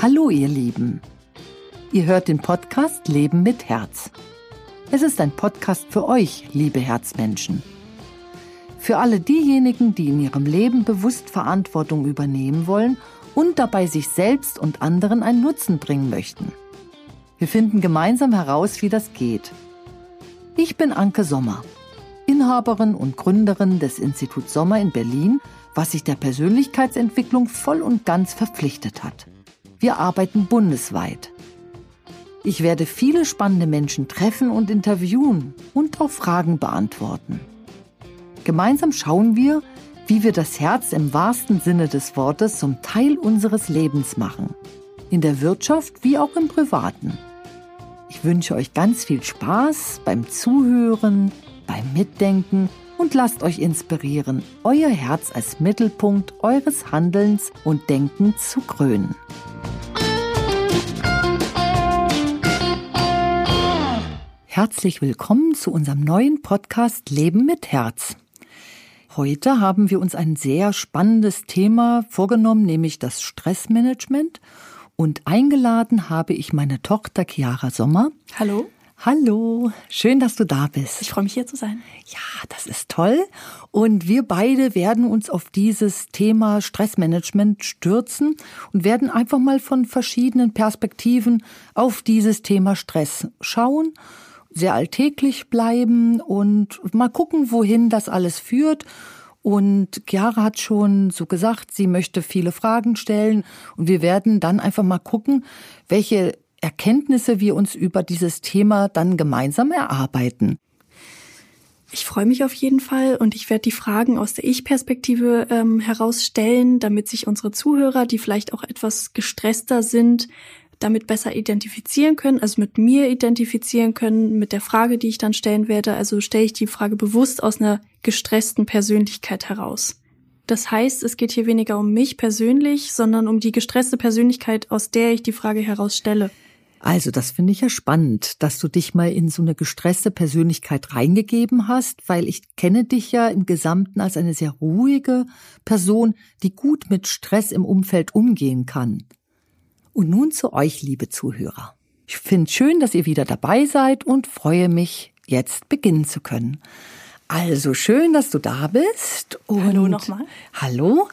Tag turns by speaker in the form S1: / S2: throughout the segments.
S1: Hallo ihr Lieben. Ihr hört den Podcast Leben mit Herz. Es ist ein Podcast für euch, liebe Herzmenschen. Für alle diejenigen, die in ihrem Leben bewusst Verantwortung übernehmen wollen und dabei sich selbst und anderen einen Nutzen bringen möchten. Wir finden gemeinsam heraus, wie das geht. Ich bin Anke Sommer, Inhaberin und Gründerin des Instituts Sommer in Berlin, was sich der Persönlichkeitsentwicklung voll und ganz verpflichtet hat. Wir arbeiten bundesweit. Ich werde viele spannende Menschen treffen und interviewen und auch Fragen beantworten. Gemeinsam schauen wir, wie wir das Herz im wahrsten Sinne des Wortes zum Teil unseres Lebens machen. In der Wirtschaft wie auch im Privaten. Ich wünsche euch ganz viel Spaß beim Zuhören, beim Mitdenken und lasst euch inspirieren, euer Herz als Mittelpunkt eures Handelns und Denkens zu krönen. Herzlich willkommen zu unserem neuen Podcast Leben mit Herz. Heute haben wir uns ein sehr spannendes Thema vorgenommen, nämlich das Stressmanagement. Und eingeladen habe ich meine Tochter Chiara Sommer.
S2: Hallo.
S1: Hallo, schön, dass du da bist.
S2: Ich freue mich hier zu sein.
S1: Ja, das ist toll. Und wir beide werden uns auf dieses Thema Stressmanagement stürzen und werden einfach mal von verschiedenen Perspektiven auf dieses Thema Stress schauen sehr alltäglich bleiben und mal gucken, wohin das alles führt. Und Chiara hat schon so gesagt, sie möchte viele Fragen stellen und wir werden dann einfach mal gucken, welche Erkenntnisse wir uns über dieses Thema dann gemeinsam erarbeiten.
S2: Ich freue mich auf jeden Fall und ich werde die Fragen aus der Ich-Perspektive ähm, herausstellen, damit sich unsere Zuhörer, die vielleicht auch etwas gestresster sind, damit besser identifizieren können, also mit mir identifizieren können, mit der Frage, die ich dann stellen werde. Also stelle ich die Frage bewusst aus einer gestressten Persönlichkeit heraus. Das heißt, es geht hier weniger um mich persönlich, sondern um die gestresste Persönlichkeit, aus der ich die Frage herausstelle.
S1: Also, das finde ich ja spannend, dass du dich mal in so eine gestresste Persönlichkeit reingegeben hast, weil ich kenne dich ja im Gesamten als eine sehr ruhige Person, die gut mit Stress im Umfeld umgehen kann. Und nun zu euch, liebe Zuhörer. Ich finde schön, dass ihr wieder dabei seid und freue mich, jetzt beginnen zu können. Also schön, dass du da bist.
S2: Und hallo nochmal.
S1: Hallo.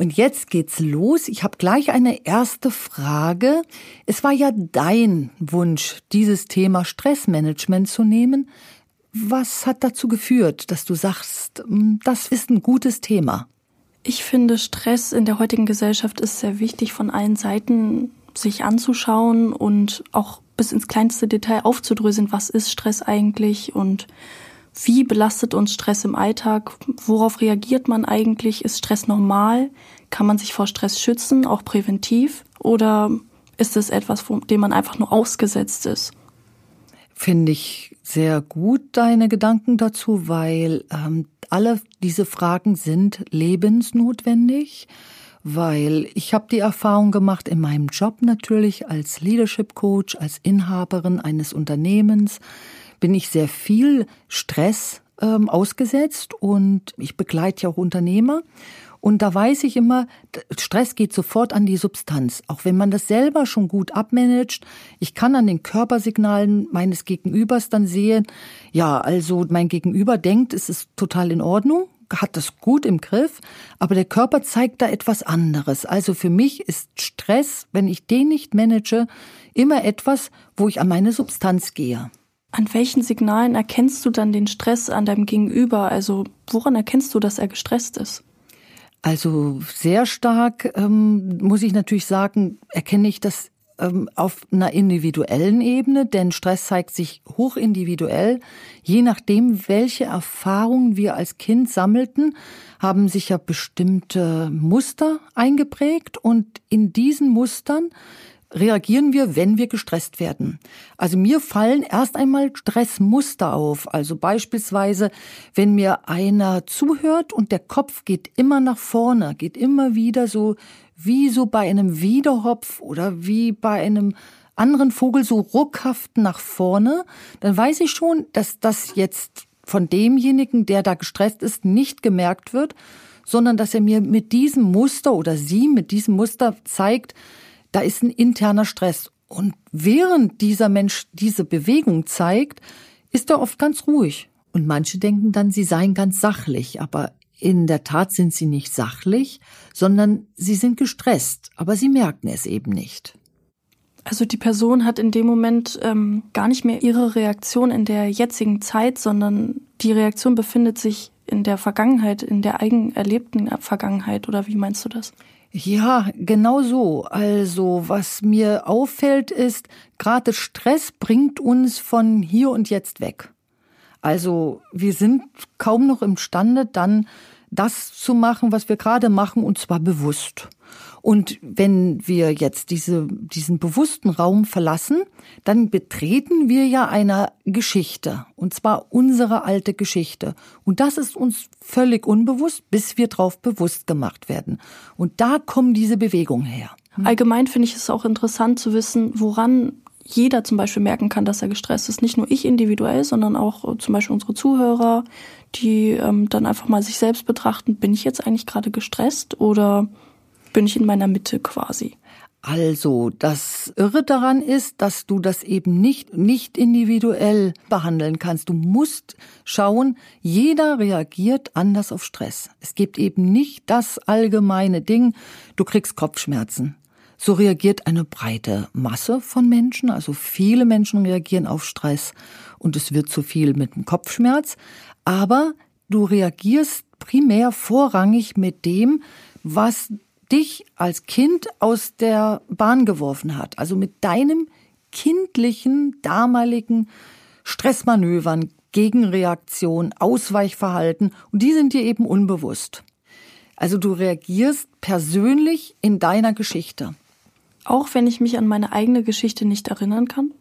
S1: Und jetzt geht's los. Ich habe gleich eine erste Frage. Es war ja dein Wunsch, dieses Thema Stressmanagement zu nehmen. Was hat dazu geführt, dass du sagst, hm, das ist ein gutes Thema?
S2: Ich finde, Stress in der heutigen Gesellschaft ist sehr wichtig von allen Seiten sich anzuschauen und auch bis ins kleinste Detail aufzudröseln, was ist Stress eigentlich und wie belastet uns Stress im Alltag? Worauf reagiert man eigentlich? Ist Stress normal? Kann man sich vor Stress schützen, auch präventiv? Oder ist es etwas, dem man einfach nur ausgesetzt ist?
S1: Finde ich sehr gut deine Gedanken dazu, weil ähm, alle diese Fragen sind lebensnotwendig weil ich habe die Erfahrung gemacht in meinem Job natürlich als Leadership Coach, als Inhaberin eines Unternehmens bin ich sehr viel Stress ähm, ausgesetzt und ich begleite ja auch Unternehmer und da weiß ich immer, Stress geht sofort an die Substanz. Auch wenn man das selber schon gut abmanagt. Ich kann an den Körpersignalen meines Gegenübers dann sehen, ja, also mein Gegenüber denkt, es ist total in Ordnung hat das gut im Griff, aber der Körper zeigt da etwas anderes. Also für mich ist Stress, wenn ich den nicht manage, immer etwas, wo ich an meine Substanz gehe.
S2: An welchen Signalen erkennst du dann den Stress an deinem Gegenüber? Also woran erkennst du, dass er gestresst ist?
S1: Also sehr stark ähm, muss ich natürlich sagen, erkenne ich das ähm, auf einer individuellen Ebene, denn Stress zeigt sich hoch individuell. Je nachdem, welche Erfahrungen wir als Kind sammelten, haben sich ja bestimmte Muster eingeprägt und in diesen Mustern reagieren wir, wenn wir gestresst werden. Also mir fallen erst einmal Stressmuster auf. Also beispielsweise, wenn mir einer zuhört und der Kopf geht immer nach vorne, geht immer wieder so wie so bei einem Wiederhopf oder wie bei einem anderen Vogel so ruckhaft nach vorne, dann weiß ich schon, dass das jetzt von demjenigen, der da gestresst ist, nicht gemerkt wird, sondern dass er mir mit diesem Muster oder sie mit diesem Muster zeigt, da ist ein interner Stress. Und während dieser Mensch diese Bewegung zeigt, ist er oft ganz ruhig. Und manche denken dann, sie seien ganz sachlich, aber in der Tat sind sie nicht sachlich, sondern sie sind gestresst, aber sie merken es eben nicht.
S2: Also die Person hat in dem Moment ähm, gar nicht mehr ihre Reaktion in der jetzigen Zeit, sondern die Reaktion befindet sich in der Vergangenheit, in der eigen erlebten Vergangenheit, oder wie meinst du das?
S1: Ja, genau so. Also, was mir auffällt, ist, gerade Stress bringt uns von hier und jetzt weg. Also, wir sind kaum noch imstande, dann das zu machen, was wir gerade machen, und zwar bewusst. Und wenn wir jetzt diese, diesen bewussten Raum verlassen, dann betreten wir ja eine Geschichte. Und zwar unsere alte Geschichte. Und das ist uns völlig unbewusst, bis wir drauf bewusst gemacht werden. Und da kommen diese Bewegungen her.
S2: Hm? Allgemein finde ich es auch interessant zu wissen, woran jeder zum Beispiel merken kann, dass er gestresst ist. Nicht nur ich individuell, sondern auch zum Beispiel unsere Zuhörer, die ähm, dann einfach mal sich selbst betrachten, bin ich jetzt eigentlich gerade gestresst oder bin ich in meiner Mitte quasi.
S1: Also, das Irre daran ist, dass du das eben nicht, nicht individuell behandeln kannst. Du musst schauen, jeder reagiert anders auf Stress. Es gibt eben nicht das allgemeine Ding, du kriegst Kopfschmerzen. So reagiert eine breite Masse von Menschen, also viele Menschen reagieren auf Stress und es wird zu viel mit dem Kopfschmerz, aber du reagierst primär vorrangig mit dem, was dich als Kind aus der Bahn geworfen hat. Also mit deinem kindlichen, damaligen Stressmanövern, Gegenreaktion, Ausweichverhalten. Und die sind dir eben unbewusst. Also du reagierst persönlich in deiner Geschichte.
S2: Auch wenn ich mich an meine eigene Geschichte nicht erinnern kann?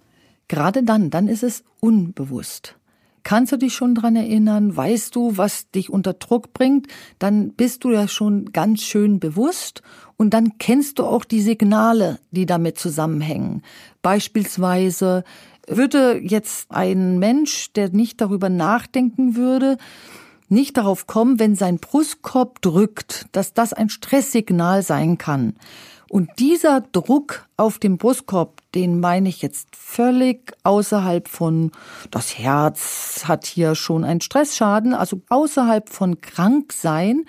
S1: Gerade dann, dann ist es unbewusst. Kannst du dich schon dran erinnern? Weißt du, was dich unter Druck bringt? Dann bist du ja schon ganz schön bewusst und dann kennst du auch die Signale, die damit zusammenhängen. Beispielsweise würde jetzt ein Mensch, der nicht darüber nachdenken würde, nicht darauf kommen, wenn sein Brustkorb drückt, dass das ein Stresssignal sein kann. Und dieser Druck auf dem Brustkorb, den meine ich jetzt völlig außerhalb von, das Herz hat hier schon einen Stressschaden, also außerhalb von Kranksein.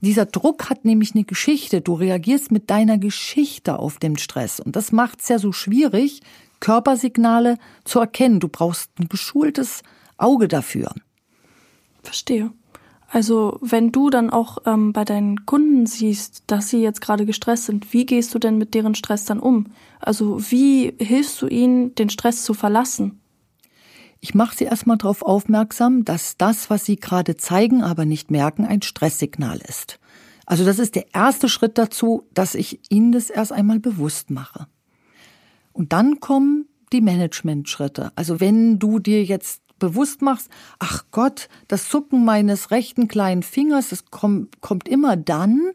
S1: Dieser Druck hat nämlich eine Geschichte. Du reagierst mit deiner Geschichte auf den Stress. Und das macht es ja so schwierig, Körpersignale zu erkennen. Du brauchst ein geschultes Auge dafür.
S2: Verstehe. Also wenn du dann auch ähm, bei deinen Kunden siehst, dass sie jetzt gerade gestresst sind, wie gehst du denn mit deren Stress dann um? Also wie hilfst du ihnen, den Stress zu verlassen?
S1: Ich mache sie erstmal darauf aufmerksam, dass das, was sie gerade zeigen, aber nicht merken, ein Stresssignal ist. Also das ist der erste Schritt dazu, dass ich ihnen das erst einmal bewusst mache. Und dann kommen die Management-Schritte. Also wenn du dir jetzt bewusst machst, ach Gott, das Zucken meines rechten kleinen Fingers, das kommt, kommt immer dann,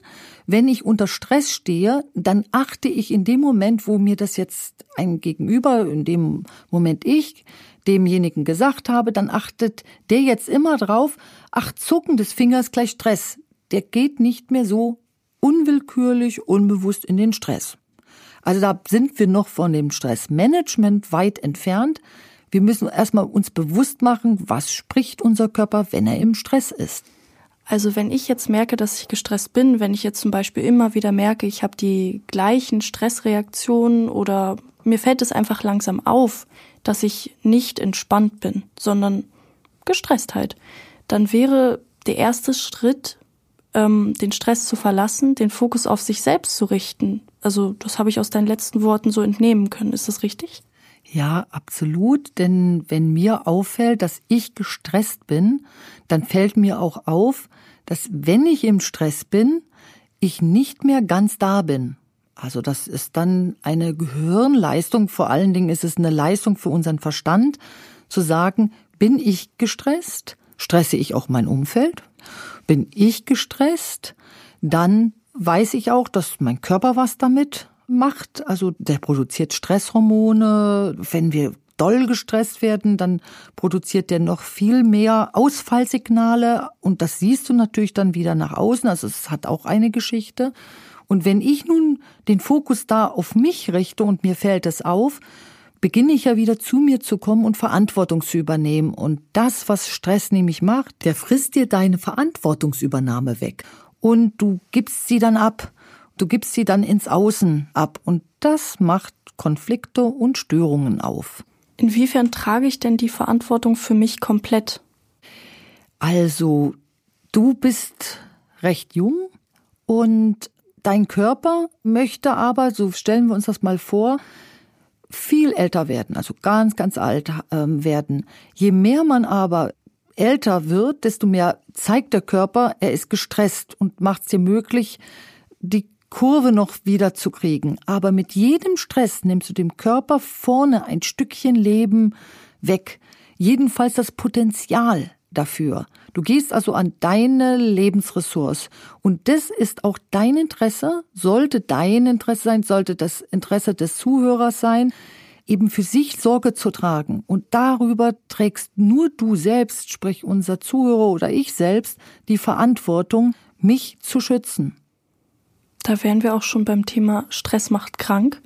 S1: wenn ich unter Stress stehe, dann achte ich in dem Moment, wo mir das jetzt ein Gegenüber, in dem Moment ich, demjenigen gesagt habe, dann achtet der jetzt immer drauf, ach, Zucken des Fingers gleich Stress. Der geht nicht mehr so unwillkürlich, unbewusst in den Stress. Also da sind wir noch von dem Stressmanagement weit entfernt. Wir müssen erstmal uns bewusst machen, was spricht unser Körper, wenn er im Stress ist.
S2: Also wenn ich jetzt merke, dass ich gestresst bin, wenn ich jetzt zum Beispiel immer wieder merke, ich habe die gleichen Stressreaktionen oder mir fällt es einfach langsam auf, dass ich nicht entspannt bin, sondern gestresst halt, dann wäre der erste Schritt, ähm, den Stress zu verlassen, den Fokus auf sich selbst zu richten. Also das habe ich aus deinen letzten Worten so entnehmen können. Ist das richtig?
S1: Ja, absolut. Denn wenn mir auffällt, dass ich gestresst bin, dann fällt mir auch auf, dass wenn ich im Stress bin, ich nicht mehr ganz da bin. Also das ist dann eine Gehirnleistung, vor allen Dingen ist es eine Leistung für unseren Verstand, zu sagen, bin ich gestresst? Stresse ich auch mein Umfeld? Bin ich gestresst? Dann weiß ich auch, dass mein Körper was damit macht. Also der produziert Stresshormone. Wenn wir doll gestresst werden, dann produziert der noch viel mehr Ausfallsignale und das siehst du natürlich dann wieder nach außen. Also es hat auch eine Geschichte. Und wenn ich nun den Fokus da auf mich richte und mir fällt es auf, beginne ich ja wieder zu mir zu kommen und Verantwortung zu übernehmen. Und das, was Stress nämlich macht, der frisst dir deine Verantwortungsübernahme weg. Und du gibst sie dann ab. Du gibst sie dann ins Außen ab. Und das macht Konflikte und Störungen auf.
S2: Inwiefern trage ich denn die Verantwortung für mich komplett?
S1: Also, du bist recht jung und dein Körper möchte aber, so stellen wir uns das mal vor, viel älter werden, also ganz, ganz alt ähm, werden. Je mehr man aber älter wird, desto mehr zeigt der Körper, er ist gestresst und macht es dir möglich, die Kurve noch wieder zu kriegen. Aber mit jedem Stress nimmst du dem Körper vorne ein Stückchen Leben weg. Jedenfalls das Potenzial dafür. Du gehst also an deine Lebensressource. Und das ist auch dein Interesse, sollte dein Interesse sein, sollte das Interesse des Zuhörers sein, eben für sich Sorge zu tragen. Und darüber trägst nur du selbst, sprich unser Zuhörer oder ich selbst, die Verantwortung, mich zu schützen.
S2: Da wären wir auch schon beim Thema Stress macht krank.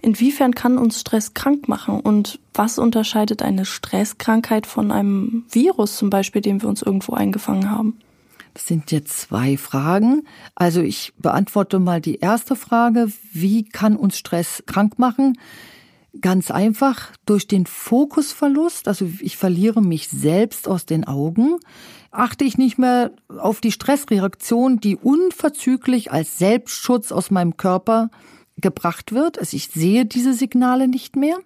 S2: Inwiefern kann uns Stress krank machen und was unterscheidet eine Stresskrankheit von einem Virus zum Beispiel, den wir uns irgendwo eingefangen haben?
S1: Das sind jetzt zwei Fragen. Also ich beantworte mal die erste Frage. Wie kann uns Stress krank machen? Ganz einfach durch den Fokusverlust. Also ich verliere mich selbst aus den Augen achte ich nicht mehr auf die Stressreaktion, die unverzüglich als Selbstschutz aus meinem Körper gebracht wird. Also ich sehe diese Signale nicht mehr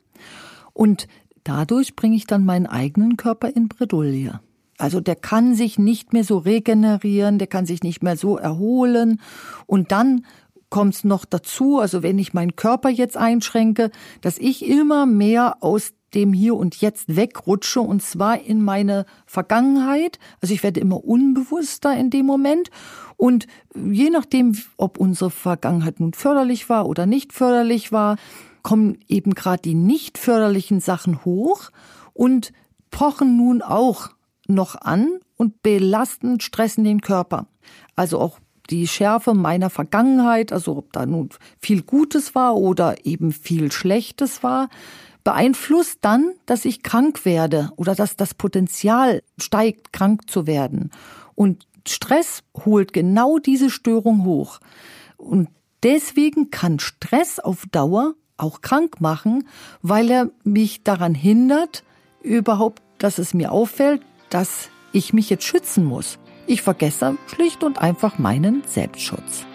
S1: und dadurch bringe ich dann meinen eigenen Körper in Bredouille. Also der kann sich nicht mehr so regenerieren, der kann sich nicht mehr so erholen und dann kommt noch dazu, also wenn ich meinen Körper jetzt einschränke, dass ich immer mehr aus dem Hier und Jetzt wegrutsche und zwar in meine Vergangenheit. Also ich werde immer unbewusster in dem Moment und je nachdem, ob unsere Vergangenheit nun förderlich war oder nicht förderlich war, kommen eben gerade die nicht förderlichen Sachen hoch und pochen nun auch noch an und belasten, stressen den Körper. Also auch die Schärfe meiner Vergangenheit, also ob da nun viel Gutes war oder eben viel Schlechtes war, beeinflusst dann, dass ich krank werde oder dass das Potenzial steigt, krank zu werden. Und Stress holt genau diese Störung hoch. Und deswegen kann Stress auf Dauer auch krank machen, weil er mich daran hindert, überhaupt, dass es mir auffällt, dass ich mich jetzt schützen muss. Ich vergesse schlicht und einfach meinen Selbstschutz.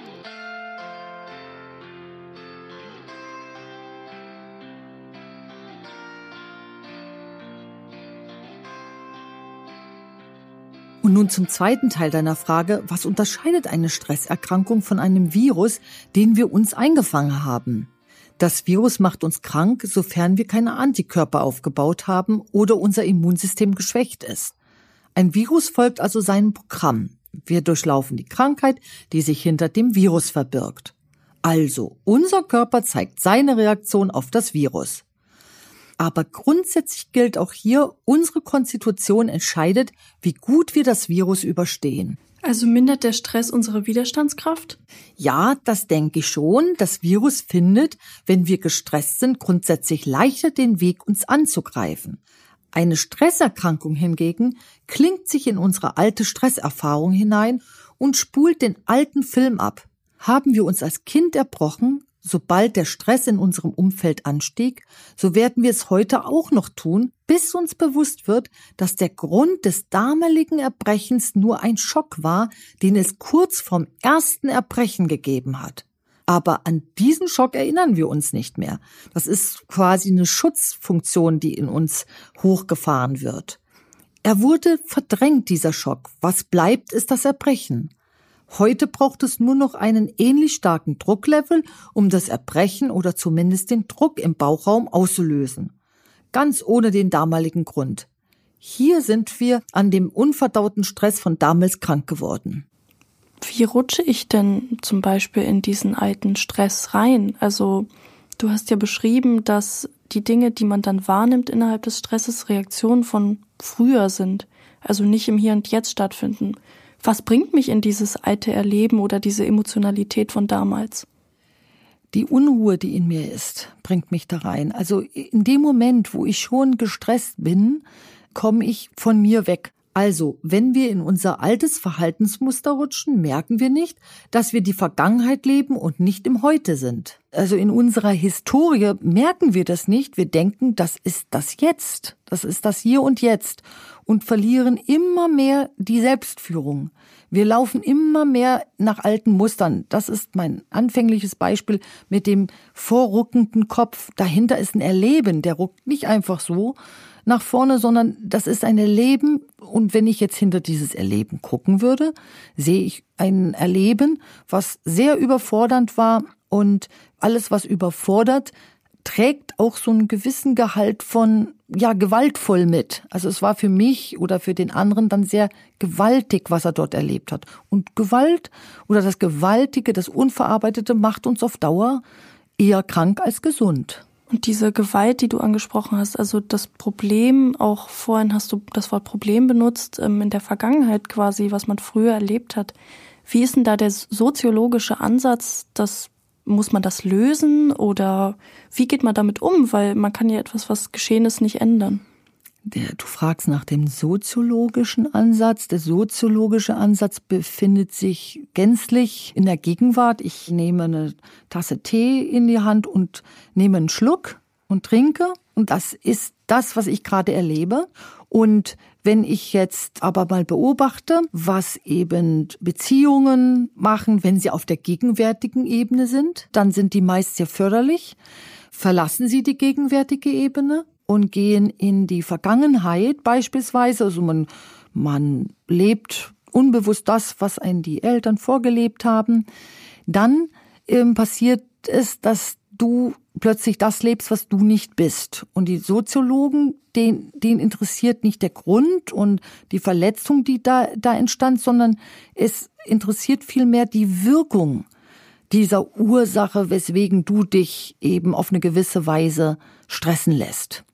S1: Und nun zum zweiten Teil deiner Frage, was unterscheidet eine Stresserkrankung von einem Virus, den wir uns eingefangen haben? Das Virus macht uns krank, sofern wir keine Antikörper aufgebaut haben oder unser Immunsystem geschwächt ist. Ein Virus folgt also seinem Programm. Wir durchlaufen die Krankheit, die sich hinter dem Virus verbirgt. Also, unser Körper zeigt seine Reaktion auf das Virus. Aber grundsätzlich gilt auch hier, unsere Konstitution entscheidet, wie gut wir das Virus überstehen.
S2: Also mindert der Stress unsere Widerstandskraft?
S1: Ja, das denke ich schon. Das Virus findet, wenn wir gestresst sind, grundsätzlich leichter den Weg, uns anzugreifen. Eine Stresserkrankung hingegen klingt sich in unsere alte Stresserfahrung hinein und spult den alten Film ab. Haben wir uns als Kind erbrochen, sobald der Stress in unserem Umfeld anstieg, so werden wir es heute auch noch tun, bis uns bewusst wird, dass der Grund des damaligen Erbrechens nur ein Schock war, den es kurz vorm ersten Erbrechen gegeben hat. Aber an diesen Schock erinnern wir uns nicht mehr. Das ist quasi eine Schutzfunktion, die in uns hochgefahren wird. Er wurde verdrängt, dieser Schock. Was bleibt, ist das Erbrechen. Heute braucht es nur noch einen ähnlich starken Drucklevel, um das Erbrechen oder zumindest den Druck im Bauchraum auszulösen. Ganz ohne den damaligen Grund. Hier sind wir an dem unverdauten Stress von damals krank geworden.
S2: Wie rutsche ich denn zum Beispiel in diesen alten Stress rein? Also, du hast ja beschrieben, dass die Dinge, die man dann wahrnimmt innerhalb des Stresses, Reaktionen von früher sind, also nicht im Hier und Jetzt stattfinden. Was bringt mich in dieses alte Erleben oder diese Emotionalität von damals?
S1: Die Unruhe, die in mir ist, bringt mich da rein. Also in dem Moment, wo ich schon gestresst bin, komme ich von mir weg. Also, wenn wir in unser altes Verhaltensmuster rutschen, merken wir nicht, dass wir die Vergangenheit leben und nicht im Heute sind. Also in unserer Historie merken wir das nicht. Wir denken, das ist das Jetzt. Das ist das Hier und Jetzt. Und verlieren immer mehr die Selbstführung. Wir laufen immer mehr nach alten Mustern. Das ist mein anfängliches Beispiel mit dem vorruckenden Kopf. Dahinter ist ein Erleben. Der ruckt nicht einfach so, nach vorne, sondern das ist ein Erleben. Und wenn ich jetzt hinter dieses Erleben gucken würde, sehe ich ein Erleben, was sehr überfordernd war und alles, was überfordert, trägt auch so einen gewissen Gehalt von, ja, gewaltvoll mit. Also es war für mich oder für den anderen dann sehr gewaltig, was er dort erlebt hat. Und Gewalt oder das Gewaltige, das Unverarbeitete macht uns auf Dauer eher krank als gesund.
S2: Und diese Gewalt, die du angesprochen hast, also das Problem, auch vorhin hast du das Wort Problem benutzt, ähm, in der Vergangenheit quasi, was man früher erlebt hat. Wie ist denn da der soziologische Ansatz, das muss man das lösen oder wie geht man damit um? Weil man kann ja etwas, was geschehen ist, nicht ändern.
S1: Der, du fragst nach dem soziologischen Ansatz. Der soziologische Ansatz befindet sich gänzlich in der Gegenwart. Ich nehme eine Tasse Tee in die Hand und nehme einen Schluck und trinke. Und das ist das, was ich gerade erlebe. Und wenn ich jetzt aber mal beobachte, was eben Beziehungen machen, wenn sie auf der gegenwärtigen Ebene sind, dann sind die meist sehr förderlich. Verlassen sie die gegenwärtige Ebene, und gehen in die Vergangenheit beispielsweise. Also man, man lebt unbewusst das, was einen die Eltern vorgelebt haben. Dann ähm, passiert es, dass du plötzlich das lebst, was du nicht bist. Und die Soziologen, den, den interessiert nicht der Grund und die Verletzung, die da, da entstand, sondern es interessiert vielmehr die Wirkung dieser Ursache, weswegen du dich eben auf eine gewisse Weise stressen lässt.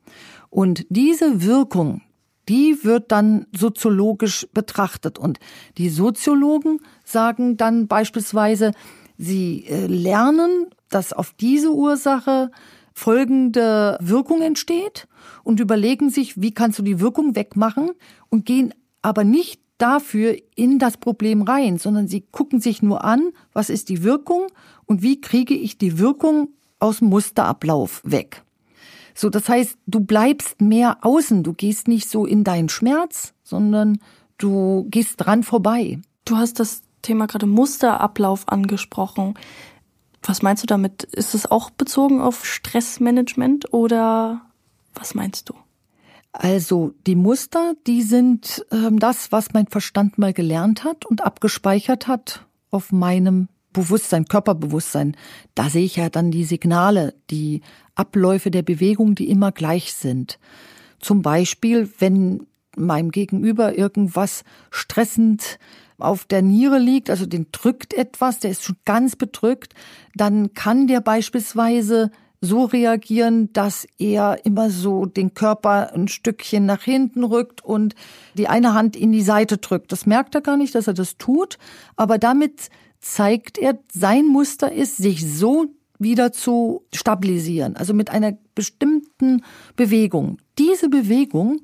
S1: Und diese Wirkung, die wird dann soziologisch betrachtet. Und die Soziologen sagen dann beispielsweise, sie äh, lernen, dass auf diese Ursache folgende Wirkung entsteht und überlegen sich, wie kannst du die Wirkung wegmachen und gehen aber nicht dafür in das Problem rein, sondern sie gucken sich nur an, was ist die Wirkung und wie kriege ich die Wirkung aus dem Musterablauf weg. So, das heißt, du bleibst mehr außen, du gehst nicht so in deinen Schmerz, sondern du gehst dran vorbei.
S2: Du hast das Thema gerade Musterablauf angesprochen. Was meinst du damit? Ist es auch bezogen auf Stressmanagement oder was meinst du?
S1: Also die Muster, die sind ähm, das, was mein Verstand mal gelernt hat und abgespeichert hat auf meinem Bewusstsein, Körperbewusstsein. Da sehe ich ja dann die Signale, die Abläufe der Bewegung, die immer gleich sind. Zum Beispiel, wenn meinem Gegenüber irgendwas stressend auf der Niere liegt, also den drückt etwas, der ist schon ganz bedrückt, dann kann der beispielsweise so reagieren, dass er immer so den Körper ein Stückchen nach hinten rückt und die eine Hand in die Seite drückt. Das merkt er gar nicht, dass er das tut, aber damit zeigt er, sein Muster ist, sich so wieder zu stabilisieren, also mit einer bestimmten Bewegung. Diese Bewegung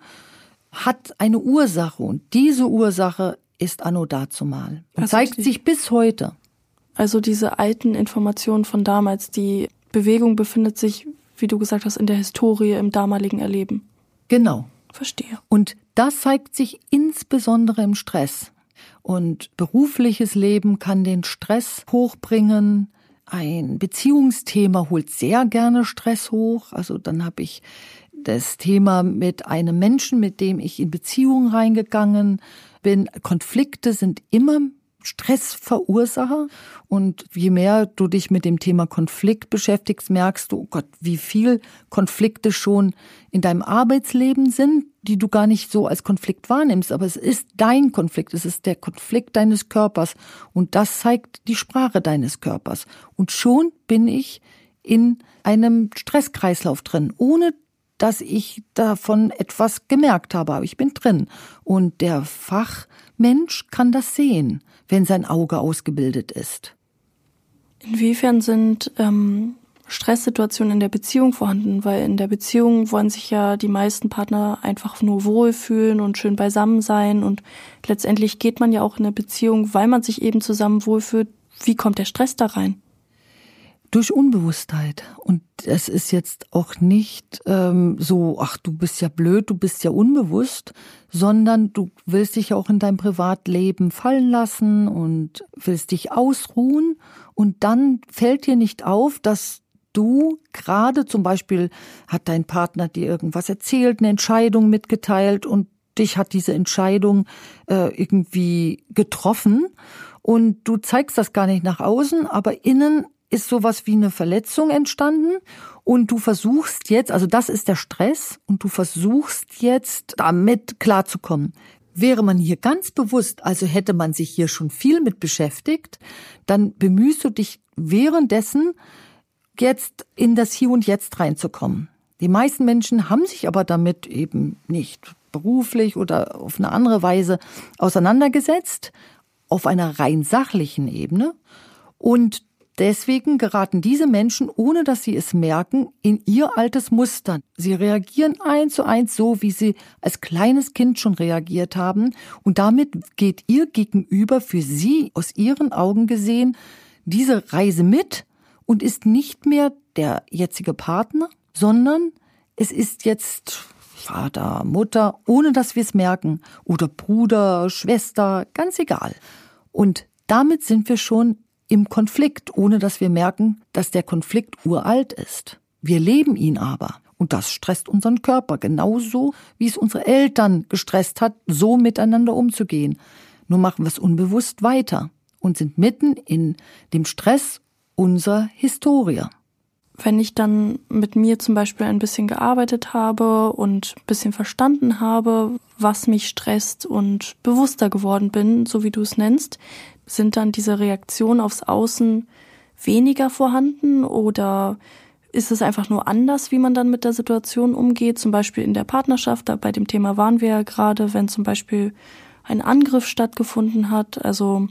S1: hat eine Ursache und diese Ursache ist anno dazumal und also zeigt sich bis heute.
S2: Also diese alten Informationen von damals, die Bewegung befindet sich, wie du gesagt hast, in der Historie, im damaligen Erleben.
S1: Genau.
S2: Verstehe.
S1: Und das zeigt sich insbesondere im Stress. Und berufliches Leben kann den Stress hochbringen, ein Beziehungsthema holt sehr gerne Stress hoch. Also dann habe ich das Thema mit einem Menschen, mit dem ich in Beziehung reingegangen bin. Konflikte sind immer Stressverursacher. Und je mehr du dich mit dem Thema Konflikt beschäftigst, merkst du, oh Gott, wie viel Konflikte schon in deinem Arbeitsleben sind, die du gar nicht so als Konflikt wahrnimmst. Aber es ist dein Konflikt, es ist der Konflikt deines Körpers. Und das zeigt die Sprache deines Körpers. Und schon bin ich in einem Stresskreislauf drin, ohne dass ich davon etwas gemerkt habe. Aber ich bin drin. Und der Fachmensch kann das sehen, wenn sein Auge ausgebildet ist.
S2: Inwiefern sind ähm, Stresssituationen in der Beziehung vorhanden? Weil in der Beziehung wollen sich ja die meisten Partner einfach nur wohlfühlen und schön beisammen sein. Und letztendlich geht man ja auch in eine Beziehung, weil man sich eben zusammen wohlfühlt. Wie kommt der Stress da rein?
S1: Durch Unbewusstheit. Und es ist jetzt auch nicht ähm, so, ach, du bist ja blöd, du bist ja unbewusst, sondern du willst dich auch in dein Privatleben fallen lassen und willst dich ausruhen. Und dann fällt dir nicht auf, dass du gerade zum Beispiel hat dein Partner dir irgendwas erzählt, eine Entscheidung mitgeteilt und dich hat diese Entscheidung äh, irgendwie getroffen und du zeigst das gar nicht nach außen, aber innen ist sowas wie eine Verletzung entstanden und du versuchst jetzt, also das ist der Stress und du versuchst jetzt damit klarzukommen. Wäre man hier ganz bewusst, also hätte man sich hier schon viel mit beschäftigt, dann bemühst du dich währenddessen jetzt in das Hier und Jetzt reinzukommen. Die meisten Menschen haben sich aber damit eben nicht beruflich oder auf eine andere Weise auseinandergesetzt, auf einer rein sachlichen Ebene. Und Deswegen geraten diese Menschen, ohne dass sie es merken, in ihr altes Muster. Sie reagieren eins zu eins so, wie sie als kleines Kind schon reagiert haben. Und damit geht ihr Gegenüber für sie aus ihren Augen gesehen diese Reise mit und ist nicht mehr der jetzige Partner, sondern es ist jetzt Vater, Mutter, ohne dass wir es merken, oder Bruder, Schwester, ganz egal. Und damit sind wir schon im Konflikt, ohne dass wir merken, dass der Konflikt uralt ist. Wir leben ihn aber. Und das stresst unseren Körper genauso, wie es unsere Eltern gestresst hat, so miteinander umzugehen. Nur machen wir es unbewusst weiter und sind mitten in dem Stress unserer Historie.
S2: Wenn ich dann mit mir zum Beispiel ein bisschen gearbeitet habe und ein bisschen verstanden habe, was mich stresst und bewusster geworden bin, so wie du es nennst, sind dann diese Reaktionen aufs Außen weniger vorhanden oder ist es einfach nur anders, wie man dann mit der Situation umgeht? Zum Beispiel in der Partnerschaft, da bei dem Thema waren wir ja gerade, wenn zum Beispiel ein Angriff stattgefunden hat, also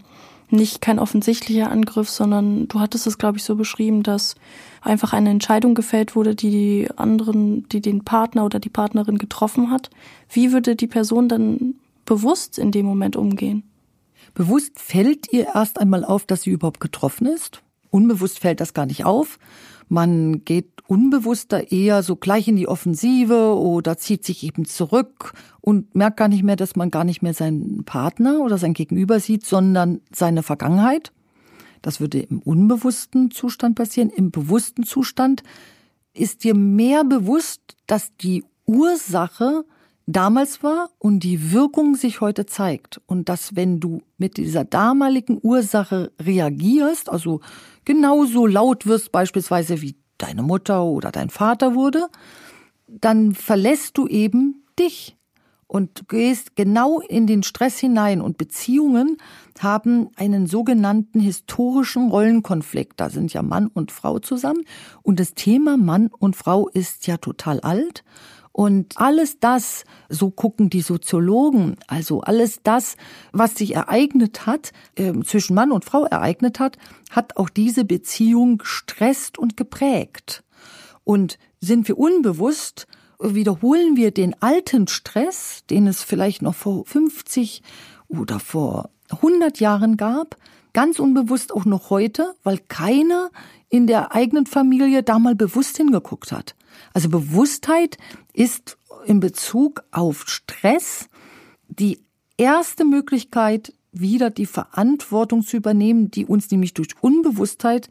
S2: nicht kein offensichtlicher Angriff, sondern du hattest es, glaube ich, so beschrieben, dass einfach eine Entscheidung gefällt wurde, die die anderen, die den Partner oder die Partnerin getroffen hat. Wie würde die Person dann bewusst in dem Moment umgehen?
S1: Bewusst fällt ihr erst einmal auf, dass sie überhaupt getroffen ist. Unbewusst fällt das gar nicht auf. Man geht unbewusster eher so gleich in die Offensive oder zieht sich eben zurück und merkt gar nicht mehr, dass man gar nicht mehr seinen Partner oder sein Gegenüber sieht, sondern seine Vergangenheit. Das würde im unbewussten Zustand passieren. Im bewussten Zustand ist dir mehr bewusst, dass die Ursache damals war und die Wirkung sich heute zeigt. Und dass wenn du mit dieser damaligen Ursache reagierst, also genauso laut wirst beispielsweise wie deine Mutter oder dein Vater wurde, dann verlässt du eben dich und gehst genau in den Stress hinein. Und Beziehungen haben einen sogenannten historischen Rollenkonflikt. Da sind ja Mann und Frau zusammen. Und das Thema Mann und Frau ist ja total alt. Und alles das, so gucken die Soziologen, also alles das, was sich ereignet hat, äh, zwischen Mann und Frau ereignet hat, hat auch diese Beziehung gestresst und geprägt. Und sind wir unbewusst, wiederholen wir den alten Stress, den es vielleicht noch vor 50 oder vor 100 Jahren gab, ganz unbewusst auch noch heute, weil keiner in der eigenen Familie da mal bewusst hingeguckt hat. Also Bewusstheit ist in Bezug auf Stress die erste Möglichkeit, wieder die Verantwortung zu übernehmen, die uns nämlich durch Unbewusstheit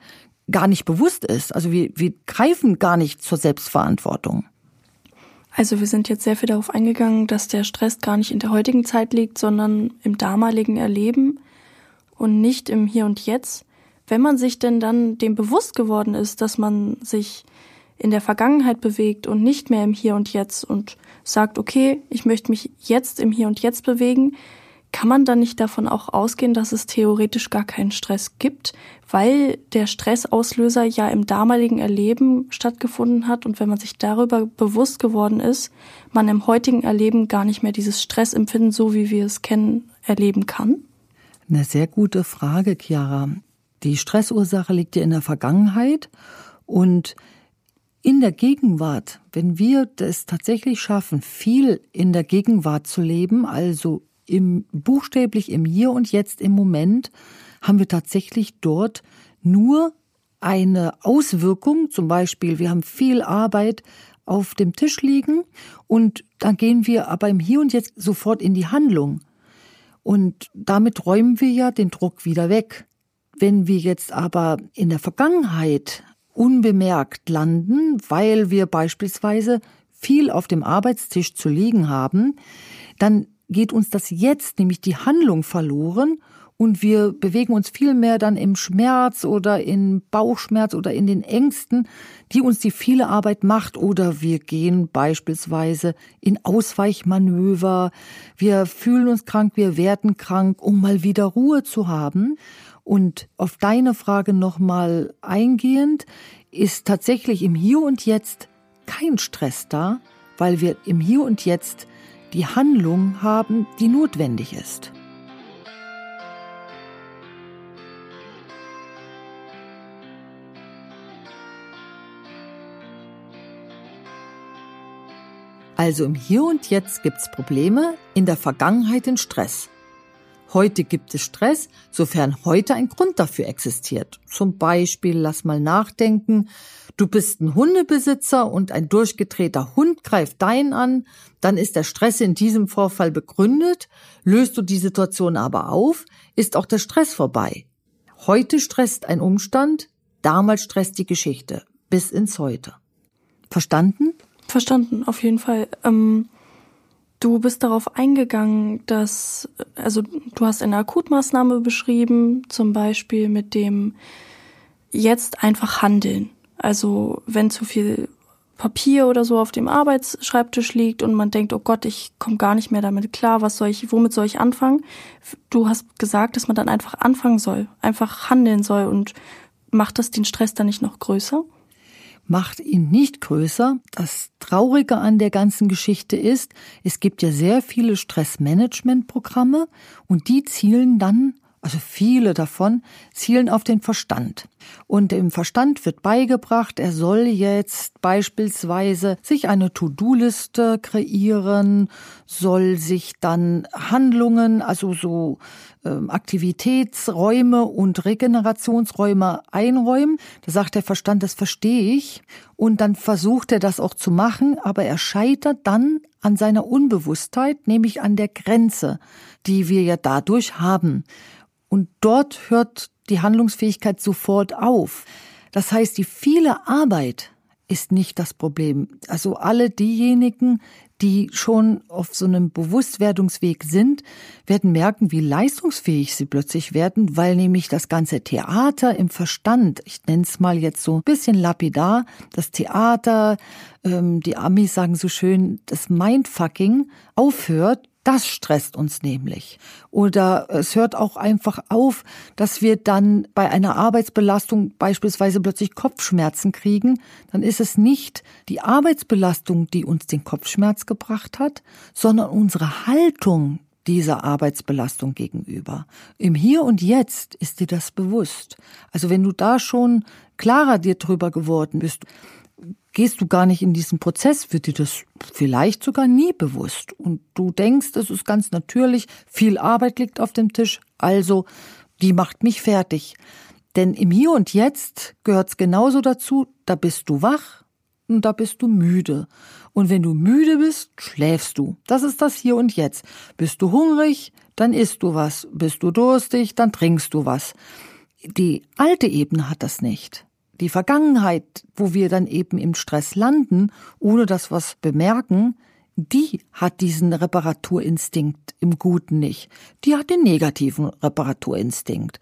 S1: gar nicht bewusst ist. Also wir, wir greifen gar nicht zur Selbstverantwortung.
S2: Also wir sind jetzt sehr viel darauf eingegangen, dass der Stress gar nicht in der heutigen Zeit liegt, sondern im damaligen Erleben und nicht im Hier und Jetzt. Wenn man sich denn dann dem bewusst geworden ist, dass man sich in der Vergangenheit bewegt und nicht mehr im Hier und Jetzt und sagt, okay, ich möchte mich jetzt im Hier und Jetzt bewegen, kann man dann nicht davon auch ausgehen, dass es theoretisch gar keinen Stress gibt, weil der Stressauslöser ja im damaligen Erleben stattgefunden hat und wenn man sich darüber bewusst geworden ist, man im heutigen Erleben gar nicht mehr dieses Stressempfinden, so wie wir es kennen, erleben kann?
S1: Eine sehr gute Frage, Chiara. Die Stressursache liegt ja in der Vergangenheit und in der Gegenwart, wenn wir es tatsächlich schaffen, viel in der Gegenwart zu leben, also im, buchstäblich im Hier und Jetzt im Moment, haben wir tatsächlich dort nur eine Auswirkung, zum Beispiel, wir haben viel Arbeit auf dem Tisch liegen und dann gehen wir aber im Hier und Jetzt sofort in die Handlung. Und damit räumen wir ja den Druck wieder weg. Wenn wir jetzt aber in der Vergangenheit unbemerkt landen, weil wir beispielsweise viel auf dem Arbeitstisch zu liegen haben, dann geht uns das jetzt, nämlich die Handlung verloren und wir bewegen uns viel mehr dann im Schmerz oder in Bauchschmerz oder in den Ängsten, die uns die viele Arbeit macht oder wir gehen beispielsweise in Ausweichmanöver, wir fühlen uns krank, wir werden krank, um mal wieder Ruhe zu haben. Und auf deine Frage nochmal eingehend, ist tatsächlich im Hier und Jetzt kein Stress da, weil wir im Hier und Jetzt die Handlung haben, die notwendig ist. Also im Hier und Jetzt gibt's Probleme, in der Vergangenheit den Stress. Heute gibt es Stress, sofern heute ein Grund dafür existiert. Zum Beispiel, lass mal nachdenken, du bist ein Hundebesitzer und ein durchgedrehter Hund greift deinen an, dann ist der Stress in diesem Vorfall begründet, löst du die Situation aber auf, ist auch der Stress vorbei. Heute stresst ein Umstand, damals stresst die Geschichte, bis ins Heute. Verstanden?
S2: Verstanden, auf jeden Fall. Ähm, du bist darauf eingegangen, dass, also du hast eine Akutmaßnahme beschrieben, zum Beispiel mit dem jetzt einfach handeln. Also wenn zu viel Papier oder so auf dem Arbeitsschreibtisch liegt und man denkt, oh Gott, ich komme gar nicht mehr damit klar, was soll ich, womit soll ich anfangen? Du hast gesagt, dass man dann einfach anfangen soll, einfach handeln soll und macht das den Stress dann nicht noch größer?
S1: Macht ihn nicht größer. Das Traurige an der ganzen Geschichte ist, es gibt ja sehr viele Stressmanagement-Programme und die zielen dann also viele davon zielen auf den Verstand. Und im Verstand wird beigebracht, er soll jetzt beispielsweise sich eine To-Do-Liste kreieren, soll sich dann Handlungen, also so ähm, Aktivitätsräume und Regenerationsräume einräumen. Da sagt der Verstand, das verstehe ich. Und dann versucht er das auch zu machen, aber er scheitert dann an seiner Unbewusstheit, nämlich an der Grenze, die wir ja dadurch haben. Und dort hört die Handlungsfähigkeit sofort auf. Das heißt, die viele Arbeit ist nicht das Problem. Also alle diejenigen, die schon auf so einem Bewusstwerdungsweg sind, werden merken, wie leistungsfähig sie plötzlich werden, weil nämlich das ganze Theater im Verstand, ich nenne es mal jetzt so ein bisschen lapidar, das Theater, ähm, die Amis sagen so schön, das Mindfucking aufhört das stresst uns nämlich. Oder es hört auch einfach auf, dass wir dann bei einer Arbeitsbelastung beispielsweise plötzlich Kopfschmerzen kriegen. Dann ist es nicht die Arbeitsbelastung, die uns den Kopfschmerz gebracht hat, sondern unsere Haltung dieser Arbeitsbelastung gegenüber. Im Hier und Jetzt ist dir das bewusst. Also wenn du da schon klarer dir drüber geworden bist, gehst du gar nicht in diesen Prozess, wird dir das vielleicht sogar nie bewusst. Und du denkst, es ist ganz natürlich, viel Arbeit liegt auf dem Tisch, also die macht mich fertig. Denn im Hier und Jetzt gehört's genauso dazu, da bist du wach und da bist du müde. Und wenn du müde bist, schläfst du. Das ist das Hier und Jetzt. Bist du hungrig, dann isst du was. Bist du durstig, dann trinkst du was. Die alte Ebene hat das nicht die Vergangenheit, wo wir dann eben im Stress landen, ohne dass wir es bemerken, die hat diesen Reparaturinstinkt im Guten nicht. Die hat den negativen Reparaturinstinkt.